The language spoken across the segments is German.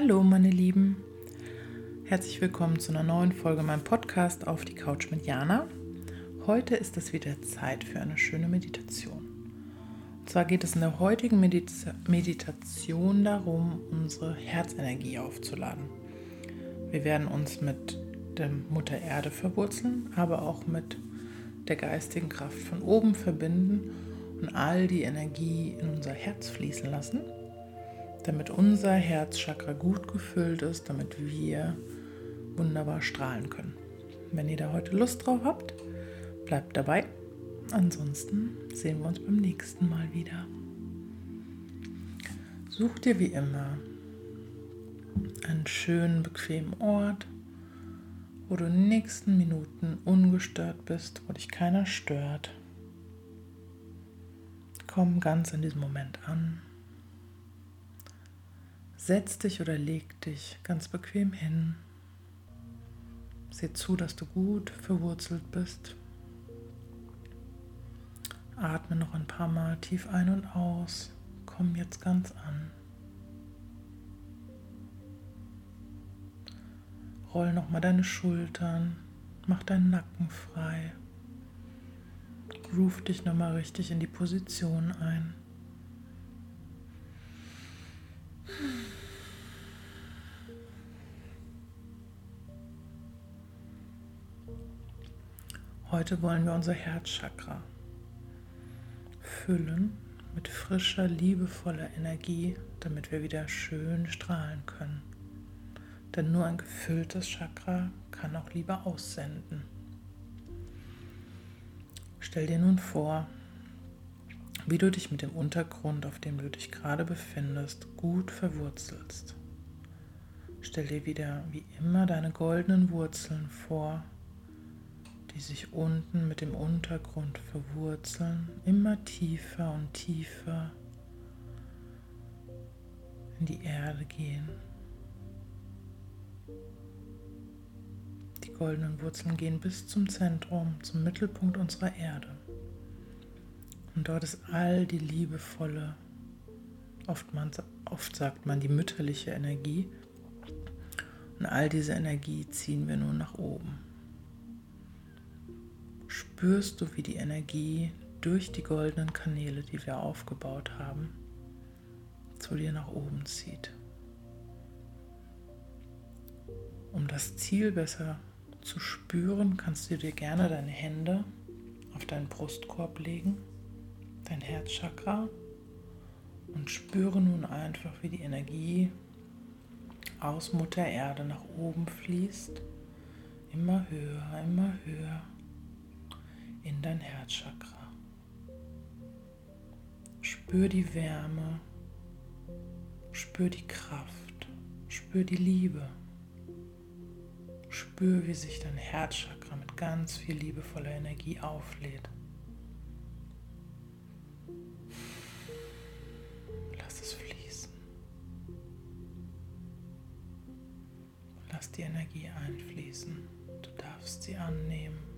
Hallo meine Lieben, herzlich willkommen zu einer neuen Folge meinem Podcast auf die Couch mit Jana. Heute ist es wieder Zeit für eine schöne Meditation. Und zwar geht es in der heutigen Medita Meditation darum, unsere Herzenergie aufzuladen. Wir werden uns mit der Mutter Erde verwurzeln, aber auch mit der geistigen Kraft von oben verbinden und all die Energie in unser Herz fließen lassen damit unser Herzchakra gut gefüllt ist, damit wir wunderbar strahlen können. Wenn ihr da heute Lust drauf habt, bleibt dabei. Ansonsten sehen wir uns beim nächsten Mal wieder. Such dir wie immer einen schönen, bequemen Ort, wo du in den nächsten Minuten ungestört bist, wo dich keiner stört. Komm ganz in diesem Moment an. Setz dich oder leg dich ganz bequem hin. Seh zu, dass du gut verwurzelt bist. Atme noch ein paar Mal tief ein und aus. Komm jetzt ganz an. Roll noch mal deine Schultern. Mach deinen Nacken frei. Groove dich noch mal richtig in die Position ein. Heute wollen wir unser Herzchakra füllen mit frischer, liebevoller Energie, damit wir wieder schön strahlen können. Denn nur ein gefülltes Chakra kann auch Liebe aussenden. Stell dir nun vor, wie du dich mit dem Untergrund, auf dem du dich gerade befindest, gut verwurzelst. Stell dir wieder wie immer deine goldenen Wurzeln vor die sich unten mit dem Untergrund verwurzeln, immer tiefer und tiefer in die Erde gehen. Die goldenen Wurzeln gehen bis zum Zentrum, zum Mittelpunkt unserer Erde. Und dort ist all die liebevolle, oft, man, oft sagt man die mütterliche Energie. Und all diese Energie ziehen wir nun nach oben spürst du, wie die Energie durch die goldenen Kanäle, die wir aufgebaut haben, zu dir nach oben zieht. Um das Ziel besser zu spüren, kannst du dir gerne deine Hände auf deinen Brustkorb legen, dein Herzchakra und spüre nun einfach, wie die Energie aus Mutter Erde nach oben fließt, immer höher, immer höher in dein Herzchakra. Spür die Wärme, spür die Kraft, spür die Liebe. Spür, wie sich dein Herzchakra mit ganz viel liebevoller Energie auflädt. Lass es fließen. Lass die Energie einfließen. Du darfst sie annehmen.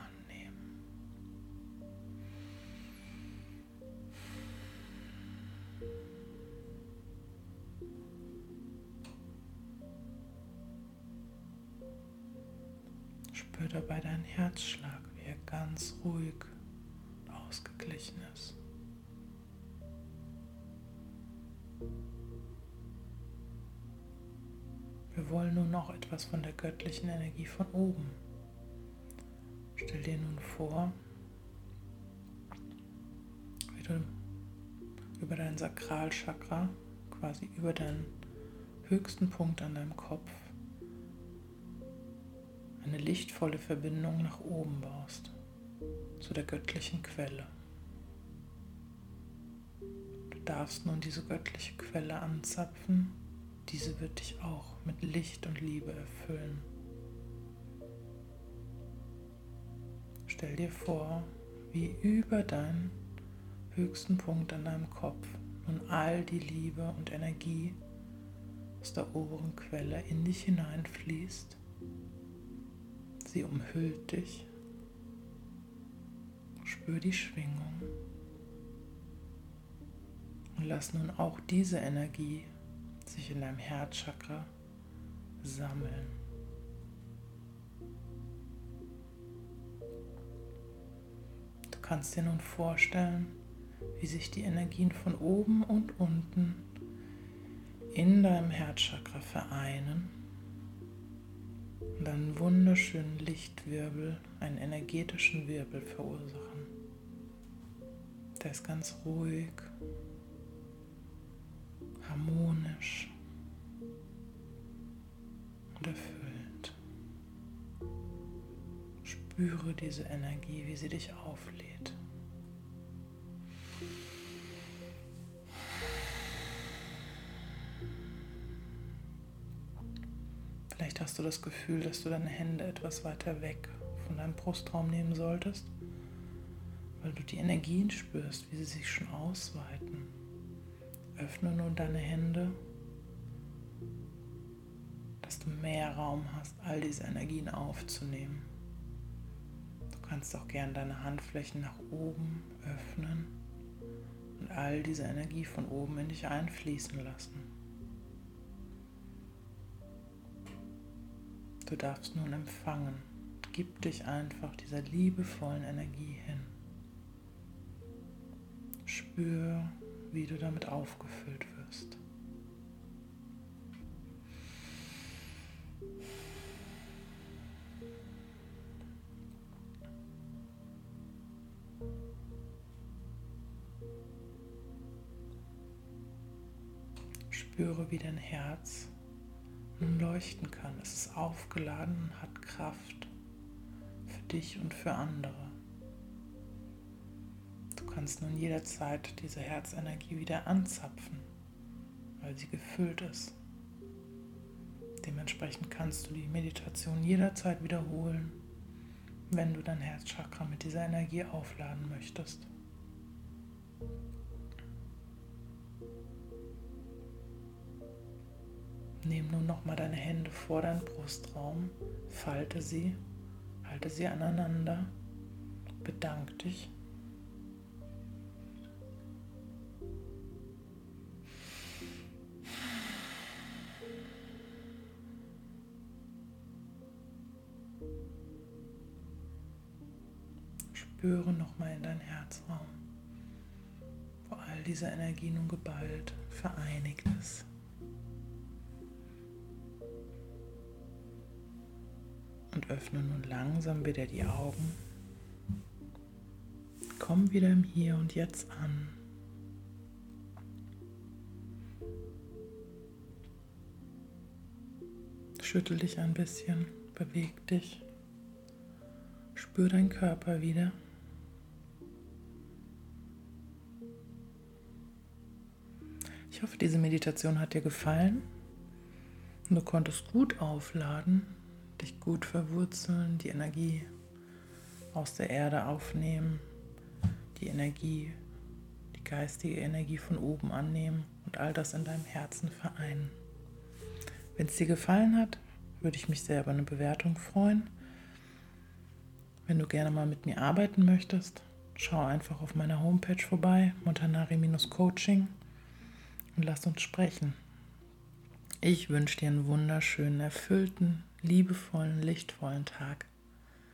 Spür dabei deinen Herzschlag, wie er ganz ruhig und ausgeglichen ist. Wir wollen nun noch etwas von der göttlichen Energie von oben Stell dir nun vor, wie du über dein Sakralchakra, quasi über deinen höchsten Punkt an deinem Kopf, eine lichtvolle Verbindung nach oben baust, zu der göttlichen Quelle. Du darfst nun diese göttliche Quelle anzapfen, diese wird dich auch mit Licht und Liebe erfüllen. Stell dir vor, wie über deinen höchsten Punkt an deinem Kopf nun all die Liebe und Energie aus der oberen Quelle in dich hineinfließt. Sie umhüllt dich. Spür die Schwingung. Und lass nun auch diese Energie sich in deinem Herzchakra sammeln. Du kannst dir nun vorstellen, wie sich die Energien von oben und unten in deinem Herzchakra vereinen und einen wunderschönen Lichtwirbel, einen energetischen Wirbel verursachen. Der ist ganz ruhig, harmonisch und erfüllt. Spüre diese Energie, wie sie dich auflädt. Hast du das Gefühl, dass du deine Hände etwas weiter weg von deinem Brustraum nehmen solltest, weil du die Energien spürst, wie sie sich schon ausweiten. Öffne nun deine Hände dass du mehr Raum hast, all diese Energien aufzunehmen. Du kannst auch gern deine Handflächen nach oben öffnen und all diese Energie von oben in dich einfließen lassen. Du darfst nun empfangen. Gib dich einfach dieser liebevollen Energie hin. Spür, wie du damit aufgefüllt wirst. Spüre, wie dein Herz nun leuchten kann. Es ist aufgeladen und hat Kraft für dich und für andere. Du kannst nun jederzeit diese Herzenergie wieder anzapfen, weil sie gefüllt ist. Dementsprechend kannst du die Meditation jederzeit wiederholen, wenn du dein Herzchakra mit dieser Energie aufladen möchtest. Nimm nun nochmal deine Hände vor deinen Brustraum, falte sie, halte sie aneinander, bedank dich. Spüre nochmal in dein Herzraum, wo all diese Energie nun geballt vereinigt ist. Und öffne nun langsam wieder die Augen. Komm wieder im Hier und Jetzt an. Schüttel dich ein bisschen, beweg dich. Spür deinen Körper wieder. Ich hoffe, diese Meditation hat dir gefallen und du konntest gut aufladen dich gut verwurzeln, die Energie aus der Erde aufnehmen, die Energie, die geistige Energie von oben annehmen und all das in deinem Herzen vereinen. Wenn es dir gefallen hat, würde ich mich sehr über eine Bewertung freuen. Wenn du gerne mal mit mir arbeiten möchtest, schau einfach auf meiner Homepage vorbei, montanari-coaching und lass uns sprechen. Ich wünsche dir einen wunderschönen, erfüllten, liebevollen, lichtvollen Tag.